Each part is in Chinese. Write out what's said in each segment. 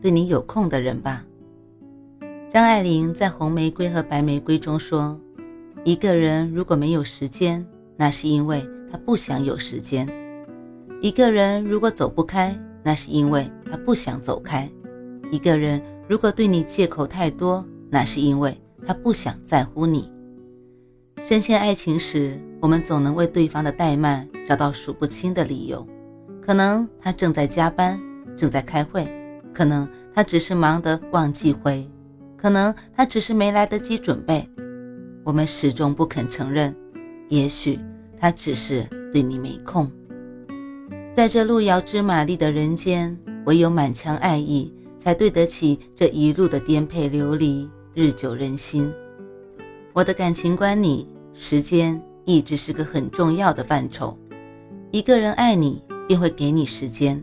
对你有空的人吧。张爱玲在《红玫瑰和白玫瑰》中说：“一个人如果没有时间，那是因为他不想有时间；一个人如果走不开，那是因为他不想走开；一个人如果对你借口太多，那是因为他不想在乎你。深陷爱情时，我们总能为对方的怠慢找到数不清的理由，可能他正在加班。”正在开会，可能他只是忙得忘记回，可能他只是没来得及准备。我们始终不肯承认，也许他只是对你没空。在这路遥知马力的人间，唯有满腔爱意，才对得起这一路的颠沛流离，日久人心。我的感情观里，时间一直是个很重要的范畴。一个人爱你，便会给你时间。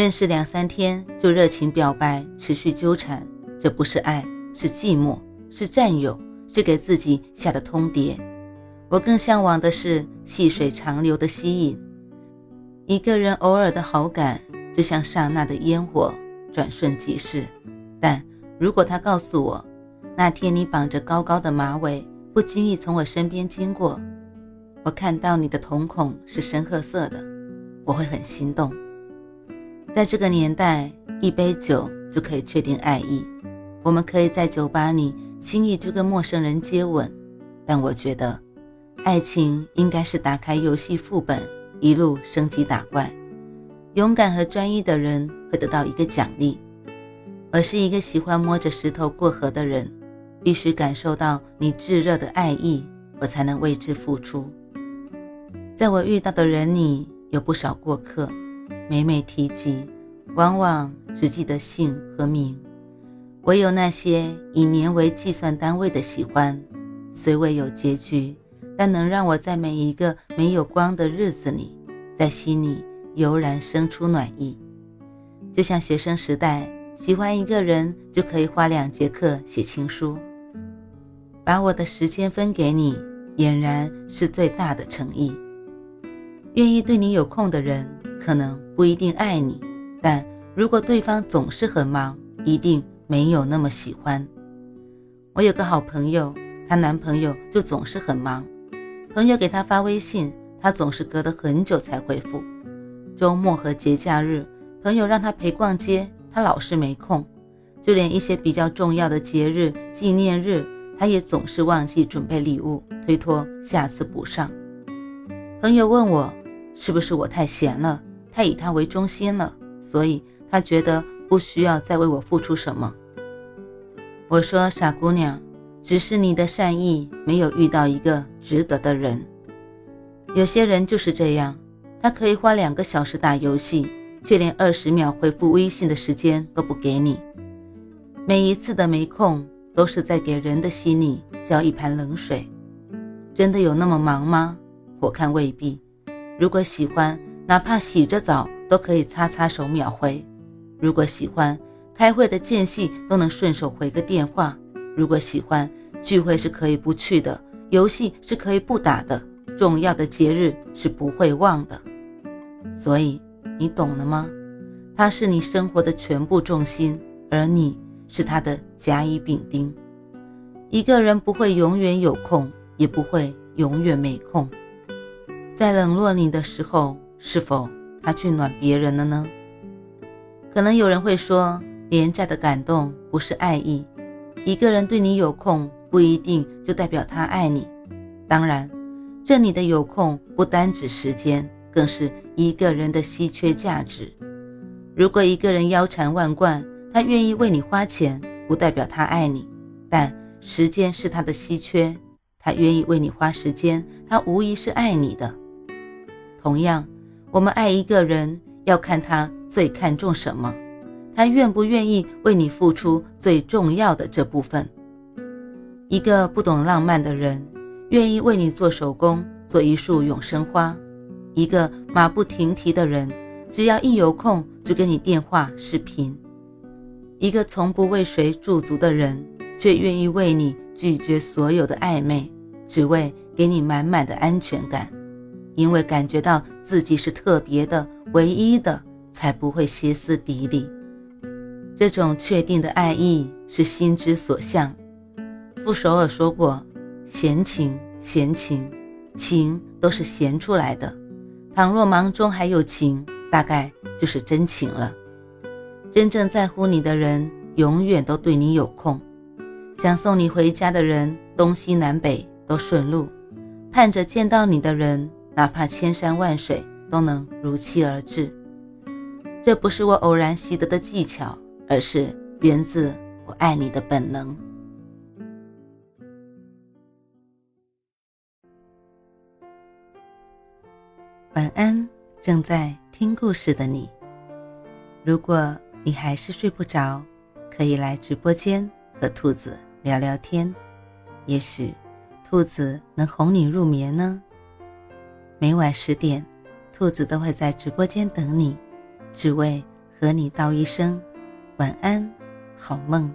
认识两三天就热情表白，持续纠缠，这不是爱，是寂寞，是占有，是给自己下的通牒。我更向往的是细水长流的吸引。一个人偶尔的好感，就像刹那的烟火，转瞬即逝。但如果他告诉我，那天你绑着高高的马尾，不经意从我身边经过，我看到你的瞳孔是深褐色的，我会很心动。在这个年代，一杯酒就可以确定爱意。我们可以在酒吧里轻易就跟陌生人接吻，但我觉得，爱情应该是打开游戏副本，一路升级打怪。勇敢和专一的人会得到一个奖励。我是一个喜欢摸着石头过河的人，必须感受到你炙热的爱意，我才能为之付出。在我遇到的人里，有不少过客。每每提及，往往只记得姓和名，唯有那些以年为计算单位的喜欢，虽未有结局，但能让我在每一个没有光的日子里，在心里油然生出暖意。就像学生时代，喜欢一个人就可以花两节课写情书，把我的时间分给你，俨然是最大的诚意。愿意对你有空的人。可能不一定爱你，但如果对方总是很忙，一定没有那么喜欢。我有个好朋友，她男朋友就总是很忙，朋友给她发微信，她总是隔得很久才回复。周末和节假日，朋友让她陪逛街，她老是没空。就连一些比较重要的节日、纪念日，她也总是忘记准备礼物，推脱下次补上。朋友问我，是不是我太闲了？太以他为中心了，所以他觉得不需要再为我付出什么。我说：“傻姑娘，只是你的善意没有遇到一个值得的人。有些人就是这样，他可以花两个小时打游戏，却连二十秒回复微信的时间都不给你。每一次的没空，都是在给人的心里浇一盆冷水。真的有那么忙吗？我看未必。如果喜欢。”哪怕洗着澡都可以擦擦手秒回。如果喜欢开会的间隙都能顺手回个电话。如果喜欢聚会是可以不去的，游戏是可以不打的，重要的节日是不会忘的。所以你懂了吗？他是你生活的全部重心，而你是他的甲乙丙丁。一个人不会永远有空，也不会永远没空。在冷落你的时候。是否他去暖别人了呢？可能有人会说，廉价的感动不是爱意。一个人对你有空，不一定就代表他爱你。当然，这里的有空不单指时间，更是一个人的稀缺价值。如果一个人腰缠万贯，他愿意为你花钱，不代表他爱你。但时间是他的稀缺，他愿意为你花时间，他无疑是爱你的。同样。我们爱一个人，要看他最看重什么。他愿不愿意为你付出最重要的这部分。一个不懂浪漫的人，愿意为你做手工，做一束永生花；一个马不停蹄的人，只要一有空就给你电话视频；一个从不为谁驻足的人，却愿意为你拒绝所有的暧昧，只为给你满满的安全感，因为感觉到自己是特别的、唯一的。才不会歇斯底里。这种确定的爱意是心之所向。傅首尔说过：“闲情，闲情，情都是闲出来的。倘若忙中还有情，大概就是真情了。真正在乎你的人，永远都对你有空。想送你回家的人，东西南北都顺路；盼着见到你的人，哪怕千山万水，都能如期而至。”这不是我偶然习得的技巧，而是源自我爱你的本能。晚安，正在听故事的你。如果你还是睡不着，可以来直播间和兔子聊聊天，也许兔子能哄你入眠呢。每晚十点，兔子都会在直播间等你。只为和你道一声晚安，好梦。